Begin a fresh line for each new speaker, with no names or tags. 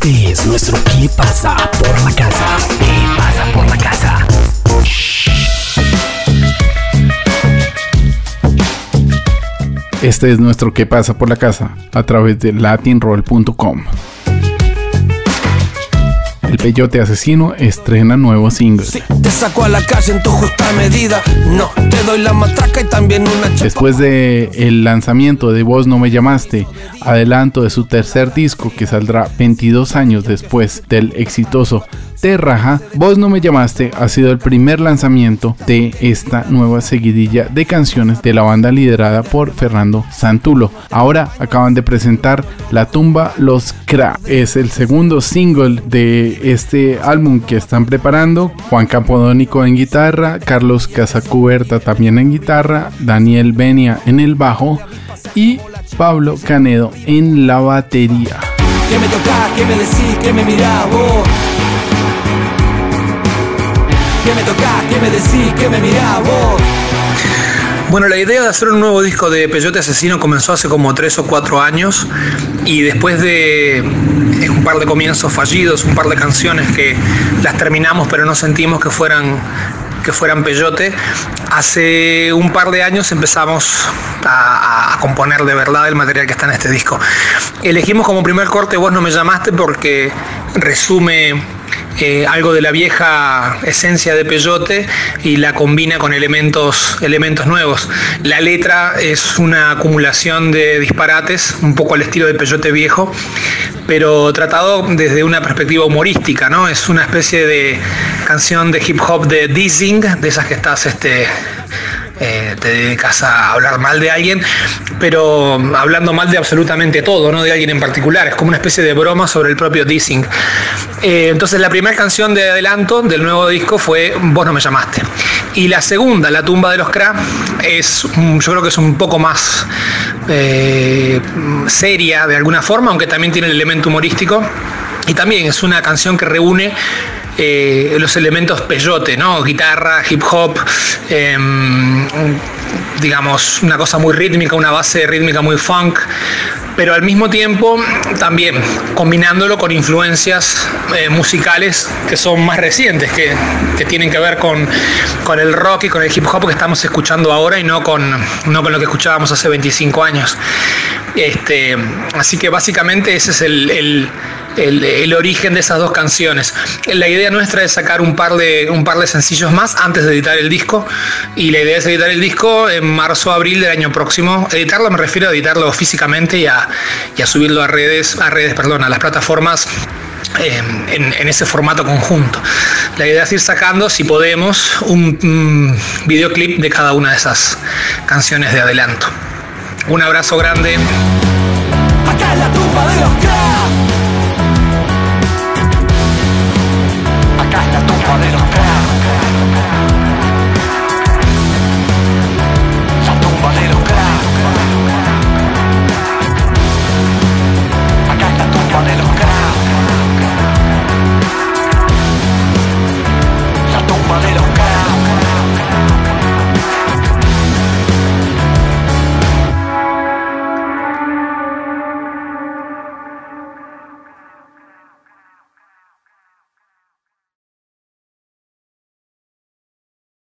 Este es nuestro ¿Qué pasa por la casa? ¿Qué pasa por la casa?
Este es nuestro ¿Qué pasa por la casa? a través de latinroll.com. El Peyote Asesino estrena nuevo single.
te saco a la calle en tu justa medida. No, te doy la matraca y también una
Después de el lanzamiento de Vos no me llamaste, adelanto de su tercer disco que saldrá 22 años después del exitoso Te Raja, Vos no me llamaste ha sido el primer lanzamiento de esta nueva seguidilla de canciones de la banda liderada por Fernando Santulo. Ahora acaban de presentar La tumba Los Cra. Es el segundo single de este álbum que están preparando. Juan Campodónico en guitarra, Carlos Casacuberta también en guitarra, Daniel Benia en el bajo y Pablo Canedo en la batería.
¿Qué me toca? ¿Qué me decís? ¿Qué me? ¿Qué me toca? ¿Qué me decís? ¿Qué me mirás vos?
Bueno, la idea de hacer un nuevo disco de Peyote Asesino comenzó hace como tres o cuatro años y después de un par de comienzos fallidos, un par de canciones que las terminamos pero no sentimos que fueran que fueran peyote. Hace un par de años empezamos a, componer de verdad el material que está en este disco. Elegimos como primer corte Vos no me llamaste porque resume eh, algo de la vieja esencia de Peyote y la combina con elementos, elementos nuevos. La letra es una acumulación de disparates, un poco al estilo de Peyote viejo, pero tratado desde una perspectiva humorística, ¿no? Es una especie de canción de hip hop de dissing, de esas que estás este, eh, te dedicas a hablar mal de alguien, pero hablando mal de absolutamente todo, no de alguien en particular. Es como una especie de broma sobre el propio dissing. Eh, entonces la primera canción de adelanto del nuevo disco fue Vos no me llamaste. Y la segunda, La tumba de los Cra, es yo creo que es un poco más eh, seria de alguna forma, aunque también tiene el elemento humorístico. Y también es una canción que reúne eh, los elementos peyote, ¿no? Guitarra, hip hop, eh, digamos, una cosa muy rítmica, una base rítmica muy funk, pero al mismo tiempo también combinándolo con influencias eh, musicales que son más recientes, que, que tienen que ver con, con, el rock y con el hip hop que estamos escuchando ahora y no con, no con lo que escuchábamos hace 25 años. Este, así que básicamente ese es el, origen de esas dos canciones. La idea nuestra es sacar un par, de, sencillos más antes de editar el disco y la idea es editar el disco en marzo abril del año próximo. Editarlo me refiero a editarlo físicamente y a, a subirlo a redes, a redes, perdón, a las plataformas eh, en, en, ese formato conjunto. La idea es ir sacando, si podemos, un, un videoclip de cada una de esas canciones de adelanto. Un abrazo grande.
Acá es la tumba de los cracks.